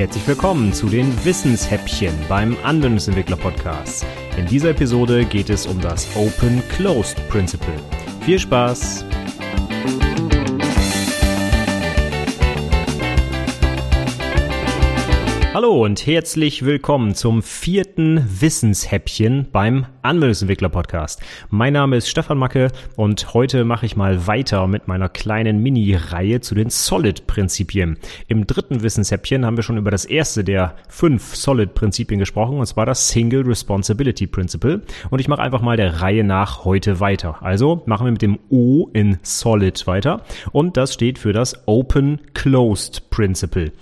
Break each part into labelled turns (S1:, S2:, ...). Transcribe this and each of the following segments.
S1: herzlich willkommen zu den Wissenshäppchen beim Anwendungsentwickler Podcast. In dieser Episode geht es um das Open Closed Principle. Viel Spaß! Hallo und herzlich willkommen zum vierten Wissenshäppchen beim Anwendungsentwickler Podcast. Mein Name ist Stefan Macke und heute mache ich mal weiter mit meiner kleinen Mini-Reihe zu den Solid-Prinzipien. Im dritten Wissenshäppchen haben wir schon über das erste der fünf Solid-Prinzipien gesprochen und zwar das Single Responsibility Principle und ich mache einfach mal der Reihe nach heute weiter. Also machen wir mit dem O in Solid weiter und das steht für das Open Closed Principle.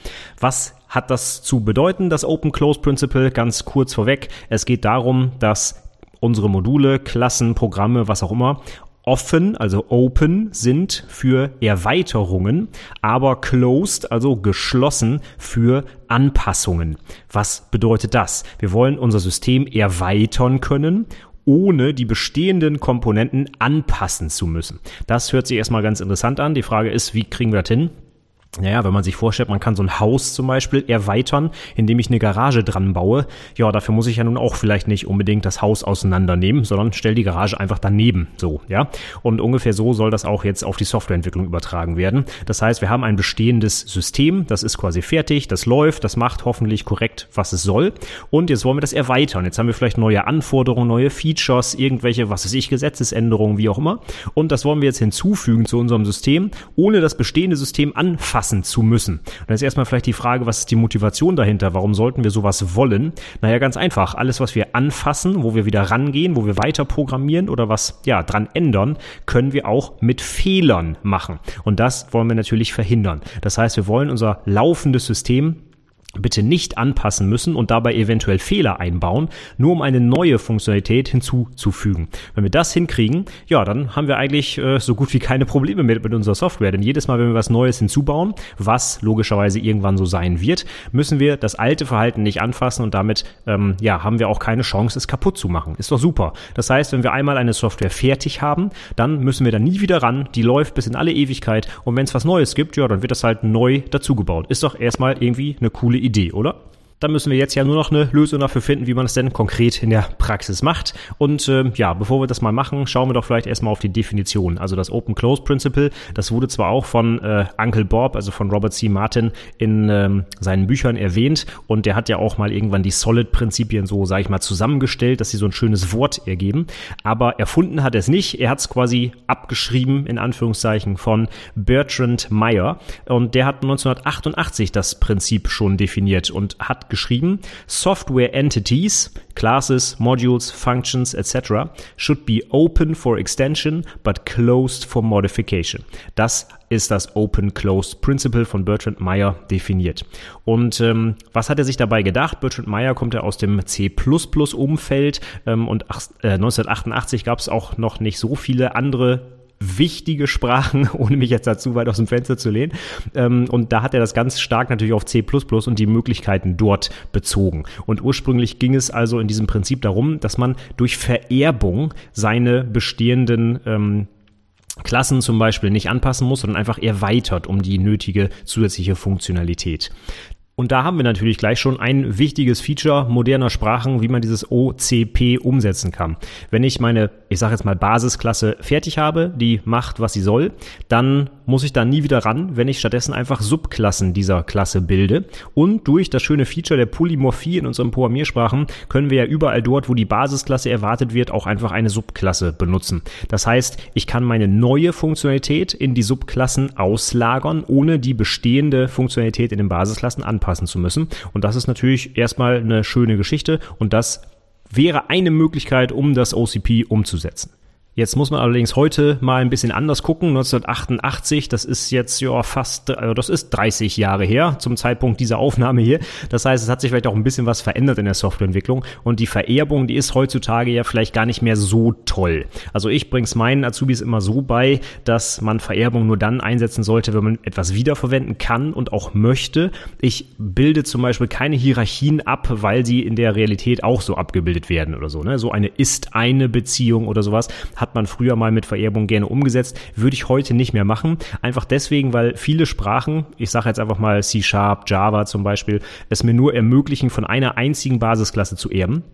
S1: Was hat das zu bedeuten, das Open Close Principle? Ganz kurz vorweg. Es geht darum, dass unsere Module, Klassen, Programme, was auch immer, offen, also open sind für Erweiterungen, aber closed, also geschlossen für Anpassungen. Was bedeutet das? Wir wollen unser System erweitern können ohne die bestehenden Komponenten anpassen zu müssen. Das hört sich erstmal ganz interessant an. Die Frage ist, wie kriegen wir das hin? Naja, wenn man sich vorstellt, man kann so ein Haus zum Beispiel erweitern, indem ich eine Garage dran baue, ja, dafür muss ich ja nun auch vielleicht nicht unbedingt das Haus auseinandernehmen, sondern stell die Garage einfach daneben, so, ja. Und ungefähr so soll das auch jetzt auf die Softwareentwicklung übertragen werden. Das heißt, wir haben ein bestehendes System, das ist quasi fertig, das läuft, das macht hoffentlich korrekt, was es soll. Und jetzt wollen wir das erweitern. Jetzt haben wir vielleicht neue Anforderungen, neue Features, irgendwelche, was weiß ich, Gesetzesänderungen, wie auch immer. Und das wollen wir jetzt hinzufügen zu unserem System, ohne das bestehende System anfassen anpassen zu müssen. Und dann ist erstmal vielleicht die Frage, was ist die Motivation dahinter? Warum sollten wir sowas wollen? Naja, ganz einfach. Alles, was wir anfassen, wo wir wieder rangehen, wo wir weiter programmieren oder was, ja, dran ändern, können wir auch mit Fehlern machen. Und das wollen wir natürlich verhindern. Das heißt, wir wollen unser laufendes System bitte nicht anpassen müssen und dabei eventuell Fehler einbauen, nur um eine neue Funktionalität hinzuzufügen. Wenn wir das hinkriegen, ja, dann haben wir eigentlich äh, so gut wie keine Probleme mit, mit unserer Software. Denn jedes Mal, wenn wir was Neues hinzubauen, was logischerweise irgendwann so sein wird, müssen wir das alte Verhalten nicht anfassen und damit ähm, ja, haben wir auch keine Chance, es kaputt zu machen. Ist doch super. Das heißt, wenn wir einmal eine Software fertig haben, dann müssen wir da nie wieder ran. Die läuft bis in alle Ewigkeit. Und wenn es was Neues gibt, ja, dann wird das halt neu dazugebaut. Ist doch erstmal irgendwie eine coole Idee, oder? Dann müssen wir jetzt ja nur noch eine Lösung dafür finden, wie man es denn konkret in der Praxis macht. Und äh, ja, bevor wir das mal machen, schauen wir doch vielleicht erstmal auf die Definition. Also das Open Close Principle, das wurde zwar auch von äh, Uncle Bob, also von Robert C. Martin, in ähm, seinen Büchern erwähnt und der hat ja auch mal irgendwann die Solid-Prinzipien so, sage ich mal, zusammengestellt, dass sie so ein schönes Wort ergeben. Aber erfunden hat er es nicht. Er hat es quasi abgeschrieben, in Anführungszeichen, von Bertrand Meyer. Und der hat 1988 das Prinzip schon definiert und hat geschrieben, Software Entities, Classes, Modules, Functions, etc. should be open for extension, but closed for modification. Das ist das Open Closed Principle von Bertrand Meyer definiert. Und ähm, was hat er sich dabei gedacht? Bertrand Meyer kommt ja aus dem C++-Umfeld ähm, und ach, äh, 1988 gab es auch noch nicht so viele andere wichtige Sprachen, ohne mich jetzt dazu weit aus dem Fenster zu lehnen. Ähm, und da hat er das ganz stark natürlich auf C++ und die Möglichkeiten dort bezogen. Und ursprünglich ging es also in diesem Prinzip darum, dass man durch Vererbung seine bestehenden ähm, Klassen zum Beispiel nicht anpassen muss, sondern einfach erweitert um die nötige zusätzliche Funktionalität. Und da haben wir natürlich gleich schon ein wichtiges Feature moderner Sprachen, wie man dieses OCP umsetzen kann. Wenn ich meine, ich sage jetzt mal Basisklasse fertig habe, die macht, was sie soll, dann muss ich da nie wieder ran, wenn ich stattdessen einfach Subklassen dieser Klasse bilde. Und durch das schöne Feature der Polymorphie in unseren Programmiersprachen können wir ja überall dort, wo die Basisklasse erwartet wird, auch einfach eine Subklasse benutzen. Das heißt, ich kann meine neue Funktionalität in die Subklassen auslagern, ohne die bestehende Funktionalität in den Basisklassen anpassen zu müssen. Und das ist natürlich erstmal eine schöne Geschichte und das wäre eine Möglichkeit, um das OCP umzusetzen. Jetzt muss man allerdings heute mal ein bisschen anders gucken. 1988, das ist jetzt ja fast, also das ist 30 Jahre her zum Zeitpunkt dieser Aufnahme hier. Das heißt, es hat sich vielleicht auch ein bisschen was verändert in der Softwareentwicklung und die Vererbung, die ist heutzutage ja vielleicht gar nicht mehr so toll. Also ich bring's meinen Azubis immer so bei, dass man Vererbung nur dann einsetzen sollte, wenn man etwas wiederverwenden kann und auch möchte. Ich bilde zum Beispiel keine Hierarchien ab, weil sie in der Realität auch so abgebildet werden oder so. Ne? So eine ist eine Beziehung oder sowas hat hat man früher mal mit Vererbung gerne umgesetzt, würde ich heute nicht mehr machen. Einfach deswegen, weil viele Sprachen, ich sage jetzt einfach mal C Sharp, Java zum Beispiel, es mir nur ermöglichen, von einer einzigen Basisklasse zu erben.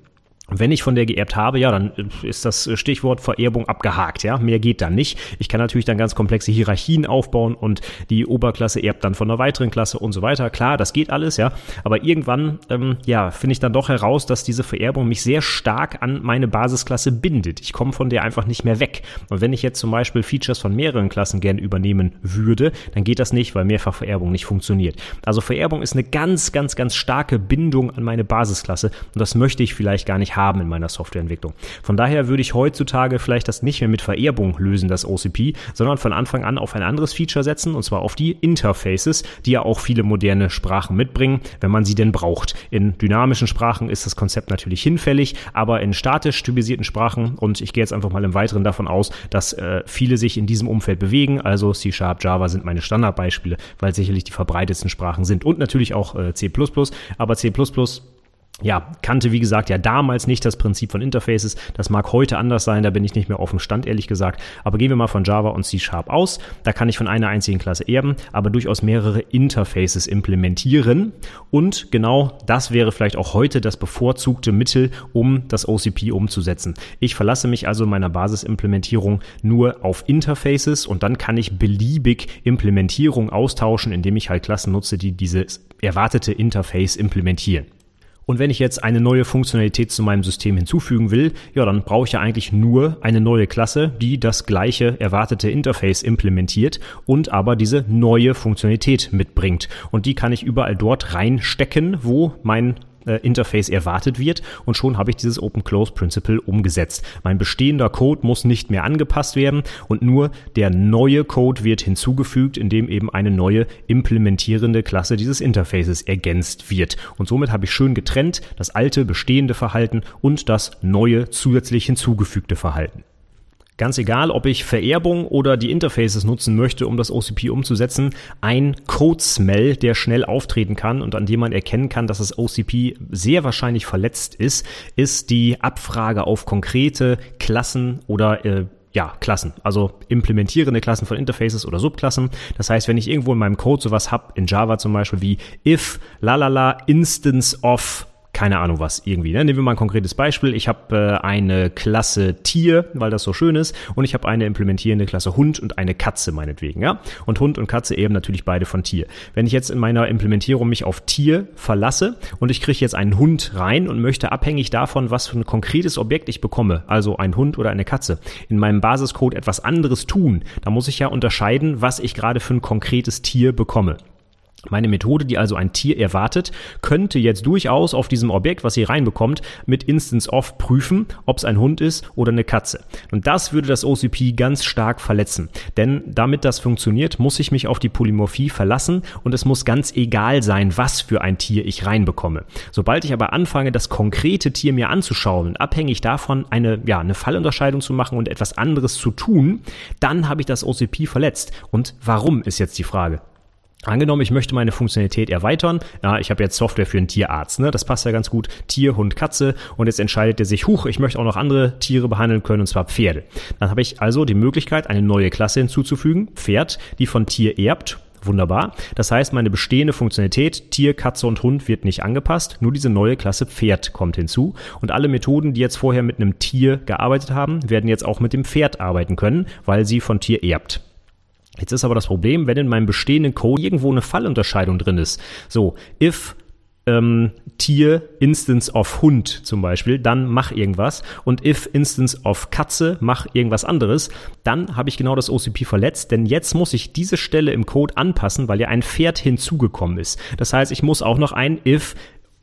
S1: Wenn ich von der geerbt habe, ja, dann ist das Stichwort Vererbung abgehakt, ja. Mehr geht dann nicht. Ich kann natürlich dann ganz komplexe Hierarchien aufbauen und die Oberklasse erbt dann von einer weiteren Klasse und so weiter. Klar, das geht alles, ja. Aber irgendwann, ähm, ja, finde ich dann doch heraus, dass diese Vererbung mich sehr stark an meine Basisklasse bindet. Ich komme von der einfach nicht mehr weg. Und wenn ich jetzt zum Beispiel Features von mehreren Klassen gerne übernehmen würde, dann geht das nicht, weil Mehrfachvererbung nicht funktioniert. Also Vererbung ist eine ganz, ganz, ganz starke Bindung an meine Basisklasse und das möchte ich vielleicht gar nicht haben in meiner Softwareentwicklung. Von daher würde ich heutzutage vielleicht das nicht mehr mit Vererbung lösen, das OCP, sondern von Anfang an auf ein anderes Feature setzen, und zwar auf die Interfaces, die ja auch viele moderne Sprachen mitbringen, wenn man sie denn braucht. In dynamischen Sprachen ist das Konzept natürlich hinfällig, aber in statisch typisierten Sprachen, und ich gehe jetzt einfach mal im Weiteren davon aus, dass äh, viele sich in diesem Umfeld bewegen, also C Sharp, Java sind meine Standardbeispiele, weil sicherlich die verbreitetsten Sprachen sind und natürlich auch äh, C++, aber C++ ja, kannte wie gesagt ja damals nicht das Prinzip von Interfaces. Das mag heute anders sein, da bin ich nicht mehr auf dem Stand, ehrlich gesagt. Aber gehen wir mal von Java und C Sharp aus. Da kann ich von einer einzigen Klasse erben, aber durchaus mehrere Interfaces implementieren. Und genau das wäre vielleicht auch heute das bevorzugte Mittel, um das OCP umzusetzen. Ich verlasse mich also in meiner Basisimplementierung nur auf Interfaces und dann kann ich beliebig Implementierung austauschen, indem ich halt Klassen nutze, die dieses erwartete Interface implementieren. Und wenn ich jetzt eine neue Funktionalität zu meinem System hinzufügen will, ja, dann brauche ich ja eigentlich nur eine neue Klasse, die das gleiche erwartete Interface implementiert und aber diese neue Funktionalität mitbringt. Und die kann ich überall dort reinstecken, wo mein äh, Interface erwartet wird und schon habe ich dieses Open Close Principle umgesetzt. Mein bestehender Code muss nicht mehr angepasst werden und nur der neue Code wird hinzugefügt, indem eben eine neue implementierende Klasse dieses Interfaces ergänzt wird. Und somit habe ich schön getrennt das alte bestehende Verhalten und das neue zusätzlich hinzugefügte Verhalten. Ganz egal, ob ich Vererbung oder die Interfaces nutzen möchte, um das OCP umzusetzen, ein Code-Smell, der schnell auftreten kann und an dem man erkennen kann, dass das OCP sehr wahrscheinlich verletzt ist, ist die Abfrage auf konkrete Klassen oder äh, ja, Klassen, also implementierende Klassen von Interfaces oder Subklassen. Das heißt, wenn ich irgendwo in meinem Code sowas hab, in Java zum Beispiel wie if lalala instance of keine Ahnung was irgendwie. Ne? Nehmen wir mal ein konkretes Beispiel. Ich habe äh, eine Klasse Tier, weil das so schön ist, und ich habe eine implementierende Klasse Hund und eine Katze meinetwegen. Ja? Und Hund und Katze eben natürlich beide von Tier. Wenn ich jetzt in meiner Implementierung mich auf Tier verlasse und ich kriege jetzt einen Hund rein und möchte abhängig davon, was für ein konkretes Objekt ich bekomme, also ein Hund oder eine Katze, in meinem Basiscode etwas anderes tun, da muss ich ja unterscheiden, was ich gerade für ein konkretes Tier bekomme. Meine Methode, die also ein Tier erwartet, könnte jetzt durchaus auf diesem Objekt, was sie reinbekommt, mit Instance of prüfen, ob es ein Hund ist oder eine Katze. Und das würde das OCP ganz stark verletzen. Denn damit das funktioniert, muss ich mich auf die Polymorphie verlassen und es muss ganz egal sein, was für ein Tier ich reinbekomme. Sobald ich aber anfange, das konkrete Tier mir anzuschauen abhängig davon eine, ja, eine Fallunterscheidung zu machen und etwas anderes zu tun, dann habe ich das OCP verletzt. Und warum ist jetzt die Frage? Angenommen, ich möchte meine Funktionalität erweitern. Ja, ich habe jetzt Software für einen Tierarzt. Ne? Das passt ja ganz gut. Tier, Hund, Katze. Und jetzt entscheidet er sich, huch, ich möchte auch noch andere Tiere behandeln können, und zwar Pferde. Dann habe ich also die Möglichkeit, eine neue Klasse hinzuzufügen, Pferd, die von Tier erbt. Wunderbar. Das heißt, meine bestehende Funktionalität Tier, Katze und Hund wird nicht angepasst. Nur diese neue Klasse Pferd kommt hinzu. Und alle Methoden, die jetzt vorher mit einem Tier gearbeitet haben, werden jetzt auch mit dem Pferd arbeiten können, weil sie von Tier erbt. Jetzt ist aber das Problem, wenn in meinem bestehenden Code irgendwo eine Fallunterscheidung drin ist. So, if ähm, Tier Instance of Hund zum Beispiel, dann mach irgendwas. Und if Instance of Katze, mach irgendwas anderes. Dann habe ich genau das OCP verletzt, denn jetzt muss ich diese Stelle im Code anpassen, weil ja ein Pferd hinzugekommen ist. Das heißt, ich muss auch noch ein if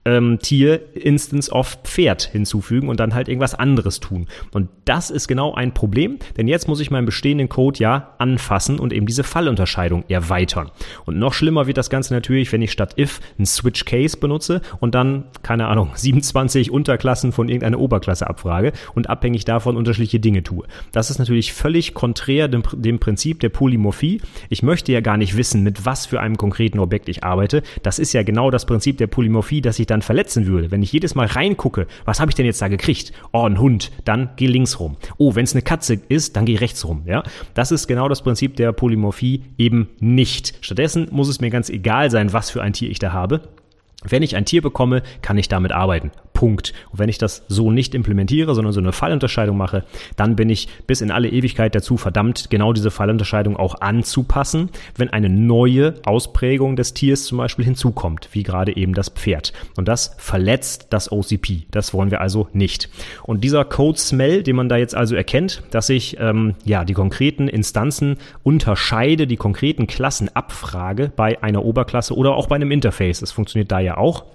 S1: ähm, Tier Instance of Pferd hinzufügen und dann halt irgendwas anderes tun. Und das ist genau ein Problem, denn jetzt muss ich meinen bestehenden Code ja anfassen und eben diese Fallunterscheidung erweitern. Und noch schlimmer wird das Ganze natürlich, wenn ich statt if ein Switch Case benutze und dann, keine Ahnung, 27 Unterklassen von irgendeiner Oberklasse abfrage und abhängig davon unterschiedliche Dinge tue. Das ist natürlich völlig konträr dem, dem Prinzip der Polymorphie. Ich möchte ja gar nicht wissen, mit was für einem konkreten Objekt ich arbeite. Das ist ja genau das Prinzip der Polymorphie, dass ich dann verletzen würde, wenn ich jedes Mal reingucke, was habe ich denn jetzt da gekriegt? Oh, ein Hund, dann geh links rum. Oh, wenn es eine Katze ist, dann geh rechts rum. Ja, das ist genau das Prinzip der Polymorphie eben nicht. Stattdessen muss es mir ganz egal sein, was für ein Tier ich da habe. Wenn ich ein Tier bekomme, kann ich damit arbeiten. Punkt. Und wenn ich das so nicht implementiere, sondern so eine Fallunterscheidung mache, dann bin ich bis in alle Ewigkeit dazu verdammt, genau diese Fallunterscheidung auch anzupassen, wenn eine neue Ausprägung des Tiers zum Beispiel hinzukommt, wie gerade eben das Pferd. Und das verletzt das OCP. Das wollen wir also nicht. Und dieser Code Smell, den man da jetzt also erkennt, dass ich ähm, ja die konkreten Instanzen unterscheide, die konkreten Klassen abfrage bei einer Oberklasse oder auch bei einem Interface. Das funktioniert da ja auch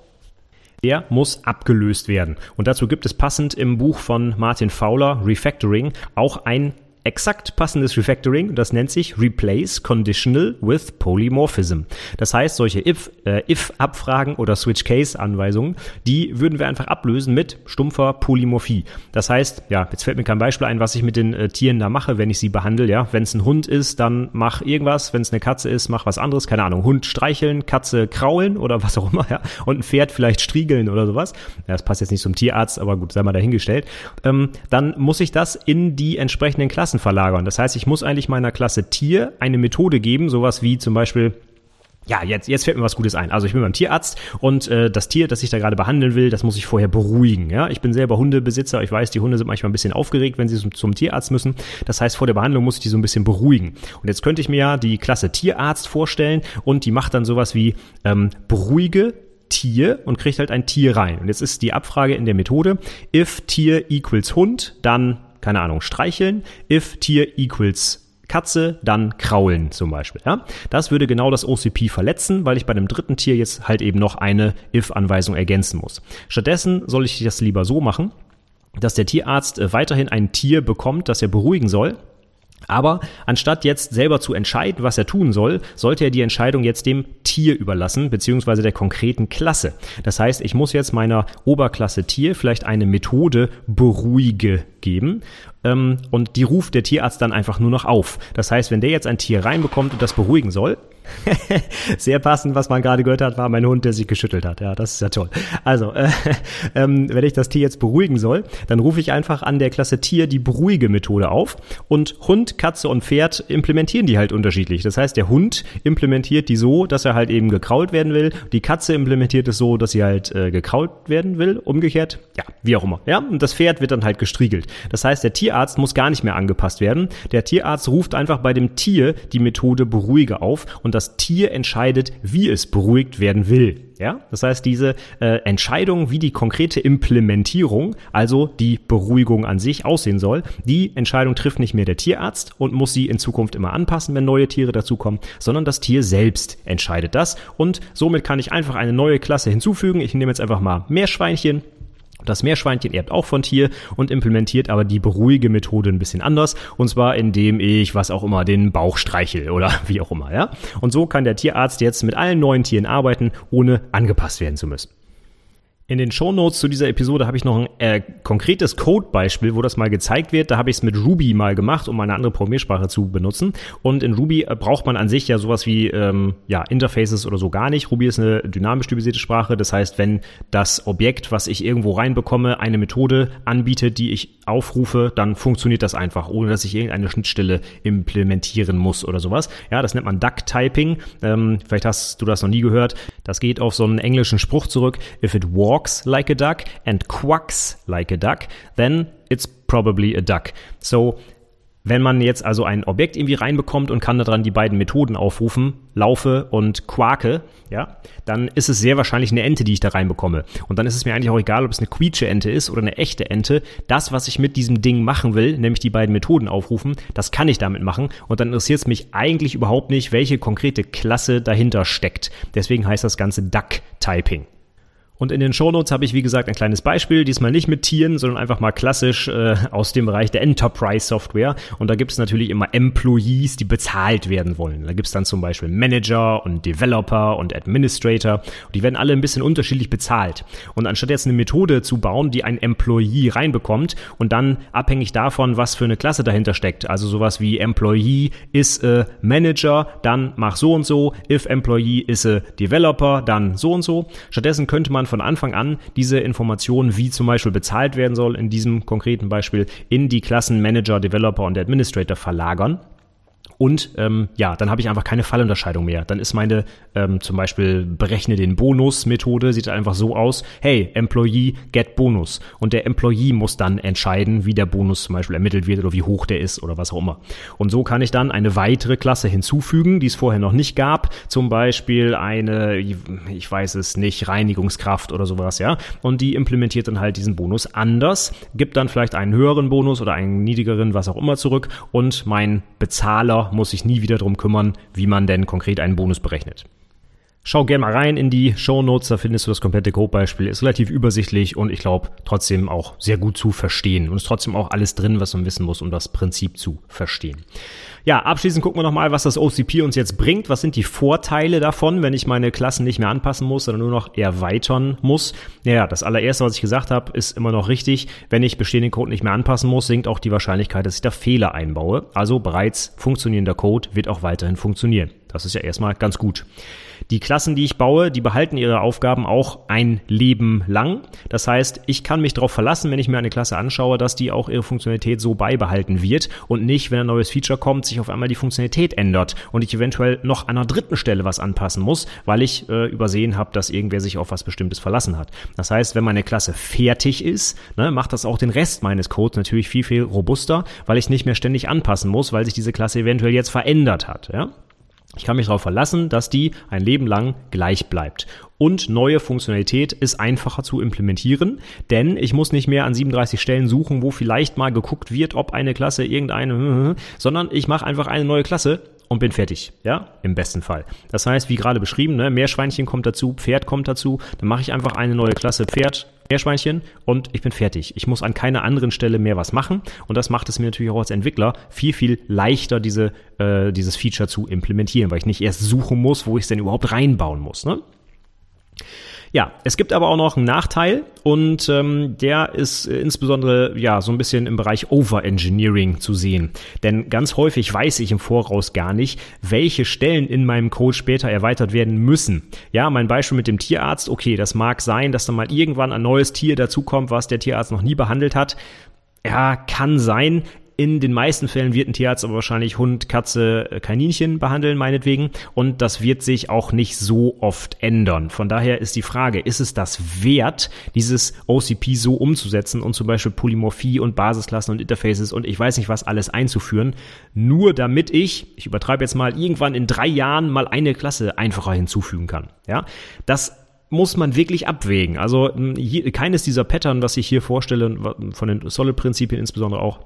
S1: der muss abgelöst werden. Und dazu gibt es passend im Buch von Martin Fowler, Refactoring, auch ein exakt passendes Refactoring, das nennt sich Replace Conditional with Polymorphism. Das heißt, solche if, äh, if-Abfragen oder Switch-Case-Anweisungen, die würden wir einfach ablösen mit stumpfer Polymorphie. Das heißt, ja, jetzt fällt mir kein Beispiel ein, was ich mit den äh, Tieren da mache, wenn ich sie behandle. Ja, wenn es ein Hund ist, dann mach irgendwas. Wenn es eine Katze ist, mach was anderes. Keine Ahnung, Hund streicheln, Katze kraulen oder was auch immer. Ja, und ein Pferd vielleicht striegeln oder sowas. Ja, das passt jetzt nicht zum Tierarzt, aber gut, sei mal dahingestellt. Ähm, dann muss ich das in die entsprechenden Klassen Klassen verlagern. Das heißt, ich muss eigentlich meiner Klasse Tier eine Methode geben, sowas wie zum Beispiel ja, jetzt, jetzt fällt mir was Gutes ein. Also ich bin beim Tierarzt und äh, das Tier, das ich da gerade behandeln will, das muss ich vorher beruhigen. Ja, ich bin selber Hundebesitzer. Ich weiß, die Hunde sind manchmal ein bisschen aufgeregt, wenn sie zum, zum Tierarzt müssen. Das heißt, vor der Behandlung muss ich die so ein bisschen beruhigen. Und jetzt könnte ich mir ja die Klasse Tierarzt vorstellen und die macht dann sowas wie ähm, beruhige Tier und kriegt halt ein Tier rein. Und jetzt ist die Abfrage in der Methode, if Tier equals Hund, dann keine Ahnung, streicheln, if Tier equals Katze, dann kraulen zum Beispiel. Ja? Das würde genau das OCP verletzen, weil ich bei dem dritten Tier jetzt halt eben noch eine if-Anweisung ergänzen muss. Stattdessen soll ich das lieber so machen, dass der Tierarzt äh, weiterhin ein Tier bekommt, das er beruhigen soll, aber anstatt jetzt selber zu entscheiden, was er tun soll, sollte er die Entscheidung jetzt dem Tier überlassen, beziehungsweise der konkreten Klasse. Das heißt, ich muss jetzt meiner Oberklasse Tier vielleicht eine Methode beruhige geben ähm, und die ruft der Tierarzt dann einfach nur noch auf. Das heißt, wenn der jetzt ein Tier reinbekommt und das beruhigen soll, Sehr passend, was man gerade gehört hat, war mein Hund, der sich geschüttelt hat. Ja, das ist ja toll. Also, äh, ähm, wenn ich das Tier jetzt beruhigen soll, dann rufe ich einfach an der Klasse Tier die beruhige Methode auf und Hund, Katze und Pferd implementieren die halt unterschiedlich. Das heißt, der Hund implementiert die so, dass er halt eben gekrault werden will. Die Katze implementiert es so, dass sie halt äh, gekrault werden will. Umgekehrt, ja, wie auch immer. Ja, und das Pferd wird dann halt gestriegelt. Das heißt, der Tierarzt muss gar nicht mehr angepasst werden. Der Tierarzt ruft einfach bei dem Tier die Methode beruhige auf und das Tier entscheidet, wie es beruhigt werden will. Ja, das heißt, diese äh, Entscheidung, wie die konkrete Implementierung, also die Beruhigung an sich aussehen soll, die Entscheidung trifft nicht mehr der Tierarzt und muss sie in Zukunft immer anpassen, wenn neue Tiere dazukommen, sondern das Tier selbst entscheidet das und somit kann ich einfach eine neue Klasse hinzufügen. Ich nehme jetzt einfach mal Meerschweinchen das Meerschweinchen erbt auch von Tier und implementiert aber die beruhige Methode ein bisschen anders. Und zwar indem ich, was auch immer, den Bauch streichel oder wie auch immer, ja. Und so kann der Tierarzt jetzt mit allen neuen Tieren arbeiten, ohne angepasst werden zu müssen. In den Shownotes zu dieser Episode habe ich noch ein äh, konkretes Code-Beispiel, wo das mal gezeigt wird. Da habe ich es mit Ruby mal gemacht, um eine andere Programmiersprache zu benutzen. Und in Ruby äh, braucht man an sich ja sowas wie ähm, ja, Interfaces oder so gar nicht. Ruby ist eine dynamisch typisierte Sprache. Das heißt, wenn das Objekt, was ich irgendwo reinbekomme, eine Methode anbietet, die ich aufrufe, dann funktioniert das einfach, ohne dass ich irgendeine Schnittstelle implementieren muss oder sowas. Ja, das nennt man Duck-Typing. Ähm, vielleicht hast du das noch nie gehört. Das geht auf so einen englischen Spruch zurück. If it walks like a duck and quacks like a duck, then it's probably a duck. So wenn man jetzt also ein Objekt irgendwie reinbekommt und kann daran die beiden Methoden aufrufen, laufe und quake, ja, dann ist es sehr wahrscheinlich eine Ente, die ich da reinbekomme. Und dann ist es mir eigentlich auch egal, ob es eine quietsche Ente ist oder eine echte Ente. Das, was ich mit diesem Ding machen will, nämlich die beiden Methoden aufrufen, das kann ich damit machen. Und dann interessiert es mich eigentlich überhaupt nicht, welche konkrete Klasse dahinter steckt. Deswegen heißt das Ganze Duck-Typing. Und in den Shownotes habe ich, wie gesagt, ein kleines Beispiel, diesmal nicht mit Tieren, sondern einfach mal klassisch äh, aus dem Bereich der Enterprise Software. Und da gibt es natürlich immer Employees, die bezahlt werden wollen. Da gibt es dann zum Beispiel Manager und Developer und Administrator. Und die werden alle ein bisschen unterschiedlich bezahlt. Und anstatt jetzt eine Methode zu bauen, die ein Employee reinbekommt und dann abhängig davon, was für eine Klasse dahinter steckt, also sowas wie Employee ist a Manager, dann mach so und so, if Employee ist a Developer, dann so und so. Stattdessen könnte man dann von Anfang an diese Informationen, wie zum Beispiel bezahlt werden soll, in diesem konkreten Beispiel in die Klassen Manager, Developer und Administrator verlagern. Und ähm, ja, dann habe ich einfach keine Fallunterscheidung mehr. Dann ist meine ähm, zum Beispiel berechne den Bonus-Methode, sieht einfach so aus, hey, Employee get Bonus. Und der Employee muss dann entscheiden, wie der Bonus zum Beispiel ermittelt wird oder wie hoch der ist oder was auch immer. Und so kann ich dann eine weitere Klasse hinzufügen, die es vorher noch nicht gab. Zum Beispiel eine, ich weiß es nicht, Reinigungskraft oder sowas, ja. Und die implementiert dann halt diesen Bonus anders, gibt dann vielleicht einen höheren Bonus oder einen niedrigeren, was auch immer zurück. Und mein Bezahler muss sich nie wieder darum kümmern, wie man denn konkret einen Bonus berechnet. Schau gerne mal rein in die Show Notes, da findest du das komplette Codebeispiel. Ist relativ übersichtlich und ich glaube trotzdem auch sehr gut zu verstehen. Und ist trotzdem auch alles drin, was man wissen muss, um das Prinzip zu verstehen. Ja, abschließend gucken wir nochmal, was das OCP uns jetzt bringt. Was sind die Vorteile davon, wenn ich meine Klassen nicht mehr anpassen muss, sondern nur noch erweitern muss? Naja, das allererste, was ich gesagt habe, ist immer noch richtig. Wenn ich bestehenden Code nicht mehr anpassen muss, sinkt auch die Wahrscheinlichkeit, dass ich da Fehler einbaue. Also bereits funktionierender Code wird auch weiterhin funktionieren. Das ist ja erstmal ganz gut. Die Klassen, die ich baue, die behalten ihre Aufgaben auch ein Leben lang. Das heißt, ich kann mich darauf verlassen, wenn ich mir eine Klasse anschaue, dass die auch ihre Funktionalität so beibehalten wird und nicht, wenn ein neues Feature kommt, sich auf einmal die Funktionalität ändert und ich eventuell noch an einer dritten Stelle was anpassen muss, weil ich äh, übersehen habe, dass irgendwer sich auf was Bestimmtes verlassen hat. Das heißt, wenn meine Klasse fertig ist, ne, macht das auch den Rest meines Codes natürlich viel, viel robuster, weil ich nicht mehr ständig anpassen muss, weil sich diese Klasse eventuell jetzt verändert hat. Ja? Ich kann mich darauf verlassen, dass die ein Leben lang gleich bleibt. Und neue Funktionalität ist einfacher zu implementieren, denn ich muss nicht mehr an 37 Stellen suchen, wo vielleicht mal geguckt wird, ob eine Klasse irgendeine, sondern ich mache einfach eine neue Klasse und bin fertig, ja, im besten Fall. Das heißt, wie gerade beschrieben, ne, Meerschweinchen kommt dazu, Pferd kommt dazu, dann mache ich einfach eine neue Klasse Pferd, Meerschweinchen und ich bin fertig. Ich muss an keiner anderen Stelle mehr was machen und das macht es mir natürlich auch als Entwickler viel, viel leichter, diese, äh, dieses Feature zu implementieren, weil ich nicht erst suchen muss, wo ich es denn überhaupt reinbauen muss. Ne? Ja, es gibt aber auch noch einen Nachteil und ähm, der ist äh, insbesondere ja so ein bisschen im Bereich Overengineering zu sehen. Denn ganz häufig weiß ich im Voraus gar nicht, welche Stellen in meinem Code später erweitert werden müssen. Ja, mein Beispiel mit dem Tierarzt, okay, das mag sein, dass da mal irgendwann ein neues Tier dazukommt, was der Tierarzt noch nie behandelt hat. Ja, kann sein. In den meisten Fällen wird ein Tierarzt aber wahrscheinlich Hund, Katze, äh, Kaninchen behandeln, meinetwegen. Und das wird sich auch nicht so oft ändern. Von daher ist die Frage, ist es das wert, dieses OCP so umzusetzen und zum Beispiel Polymorphie und Basisklassen und Interfaces und ich weiß nicht was alles einzuführen, nur damit ich, ich übertreibe jetzt mal, irgendwann in drei Jahren mal eine Klasse einfacher hinzufügen kann. Ja, das muss man wirklich abwägen. Also keines dieser Pattern, was ich hier vorstelle, von den Solid-Prinzipien insbesondere auch,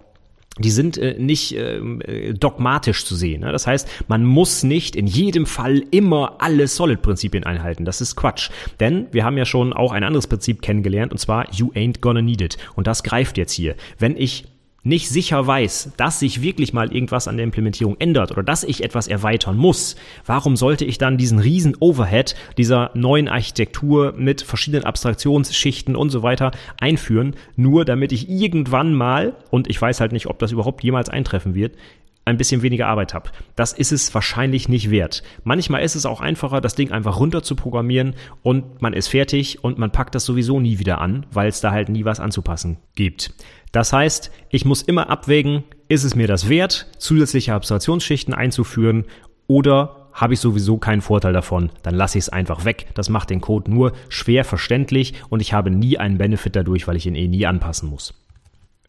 S1: die sind äh, nicht ähm, äh, dogmatisch zu sehen. Ne? Das heißt, man muss nicht in jedem Fall immer alle Solid-Prinzipien einhalten. Das ist Quatsch. Denn wir haben ja schon auch ein anderes Prinzip kennengelernt, und zwar You ain't gonna need it. Und das greift jetzt hier. Wenn ich nicht sicher weiß, dass sich wirklich mal irgendwas an der Implementierung ändert oder dass ich etwas erweitern muss, warum sollte ich dann diesen riesen Overhead dieser neuen Architektur mit verschiedenen Abstraktionsschichten und so weiter einführen, nur damit ich irgendwann mal, und ich weiß halt nicht, ob das überhaupt jemals eintreffen wird, ein bisschen weniger Arbeit habe. Das ist es wahrscheinlich nicht wert. Manchmal ist es auch einfacher, das Ding einfach runter zu programmieren und man ist fertig und man packt das sowieso nie wieder an, weil es da halt nie was anzupassen gibt. Das heißt, ich muss immer abwägen, ist es mir das wert, zusätzliche Abstraktionsschichten einzuführen oder habe ich sowieso keinen Vorteil davon, dann lasse ich es einfach weg. Das macht den Code nur schwer verständlich und ich habe nie einen Benefit dadurch, weil ich ihn eh nie anpassen muss.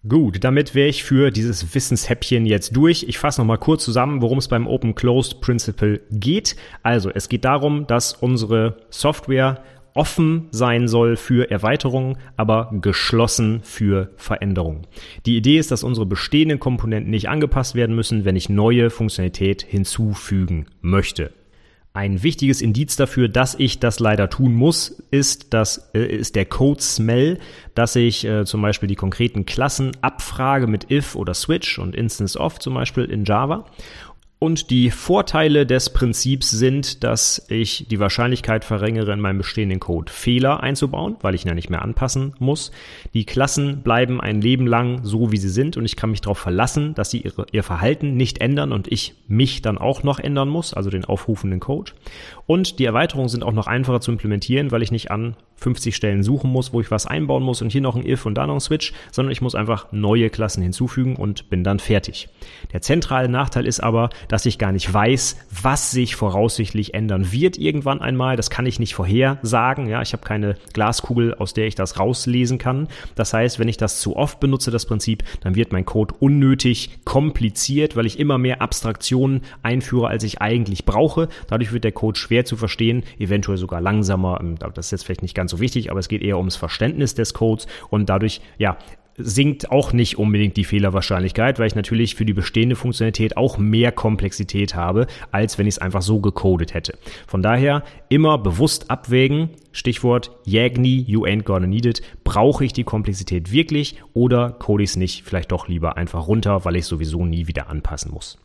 S1: Gut, damit wäre ich für dieses Wissenshäppchen jetzt durch. Ich fasse nochmal kurz zusammen, worum es beim Open Closed Principle geht. Also, es geht darum, dass unsere Software offen sein soll für Erweiterungen, aber geschlossen für Veränderungen. Die Idee ist, dass unsere bestehenden Komponenten nicht angepasst werden müssen, wenn ich neue Funktionalität hinzufügen möchte. Ein wichtiges Indiz dafür, dass ich das leider tun muss, ist, das, äh, ist der Code Smell, dass ich äh, zum Beispiel die konkreten Klassen abfrage mit if oder switch und instance of zum Beispiel in Java und die Vorteile des Prinzips sind, dass ich die Wahrscheinlichkeit verringere, in meinem bestehenden Code Fehler einzubauen, weil ich ihn ja nicht mehr anpassen muss. Die Klassen bleiben ein Leben lang so, wie sie sind und ich kann mich darauf verlassen, dass sie ihre, ihr Verhalten nicht ändern und ich mich dann auch noch ändern muss, also den aufrufenden Code. Und die Erweiterungen sind auch noch einfacher zu implementieren, weil ich nicht an 50 Stellen suchen muss, wo ich was einbauen muss und hier noch ein if und da noch ein switch, sondern ich muss einfach neue Klassen hinzufügen und bin dann fertig. Der zentrale Nachteil ist aber, dass ich gar nicht weiß, was sich voraussichtlich ändern wird irgendwann einmal. Das kann ich nicht vorhersagen. Ja, ich habe keine Glaskugel, aus der ich das rauslesen kann. Das heißt, wenn ich das zu oft benutze, das Prinzip, dann wird mein Code unnötig kompliziert, weil ich immer mehr Abstraktionen einführe, als ich eigentlich brauche. Dadurch wird der Code schwer zu verstehen, eventuell sogar langsamer. Ähm, das ist jetzt vielleicht nicht ganz so wichtig, aber es geht eher ums Verständnis des Codes und dadurch, ja, sinkt auch nicht unbedingt die Fehlerwahrscheinlichkeit, weil ich natürlich für die bestehende Funktionalität auch mehr Komplexität habe, als wenn ich es einfach so gecodet hätte. Von daher immer bewusst abwägen, Stichwort Yagni, you ain't gonna need it. Brauche ich die Komplexität wirklich oder code ich es nicht vielleicht doch lieber einfach runter, weil ich sowieso nie wieder anpassen muss.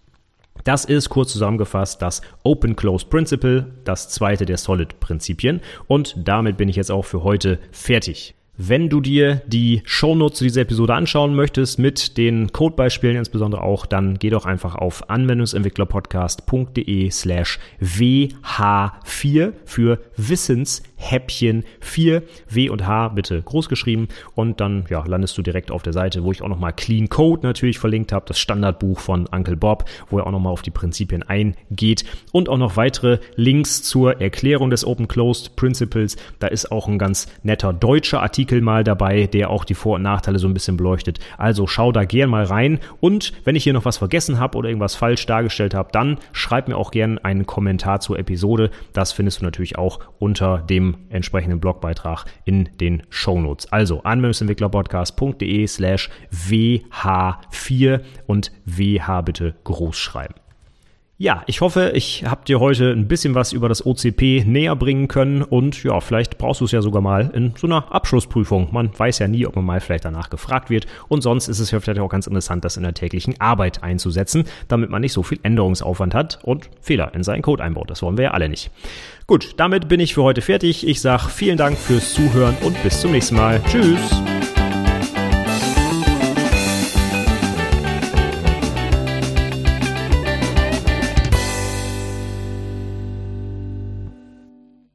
S1: Das ist kurz zusammengefasst das Open Close Principle, das zweite der Solid Prinzipien und damit bin ich jetzt auch für heute fertig. Wenn du dir die Shownotes zu dieser Episode anschauen möchtest, mit den Codebeispielen insbesondere auch, dann geh doch einfach auf anwendungsentwicklerpodcast.de slash WH4 für Wissenshäppchen 4, W und H bitte groß geschrieben und dann ja, landest du direkt auf der Seite, wo ich auch nochmal Clean Code natürlich verlinkt habe, das Standardbuch von Uncle Bob, wo er auch nochmal auf die Prinzipien eingeht und auch noch weitere Links zur Erklärung des Open Closed Principles. Da ist auch ein ganz netter deutscher Artikel mal dabei, der auch die Vor- und Nachteile so ein bisschen beleuchtet. Also schau da gern mal rein und wenn ich hier noch was vergessen habe oder irgendwas falsch dargestellt habe, dann schreib mir auch gern einen Kommentar zur Episode. Das findest du natürlich auch unter dem entsprechenden Blogbeitrag in den Shownotes. Also anwendungsentwicklerpodcast.de slash WH4 und WH bitte groß schreiben. Ja, ich hoffe, ich habe dir heute ein bisschen was über das OCP näher bringen können und ja, vielleicht brauchst du es ja sogar mal in so einer Abschlussprüfung. Man weiß ja nie, ob man mal vielleicht danach gefragt wird und sonst ist es ja vielleicht auch ganz interessant, das in der täglichen Arbeit einzusetzen, damit man nicht so viel Änderungsaufwand hat und Fehler in seinen Code einbaut. Das wollen wir ja alle nicht. Gut, damit bin ich für heute fertig. Ich sage vielen Dank fürs Zuhören und bis zum nächsten Mal. Tschüss!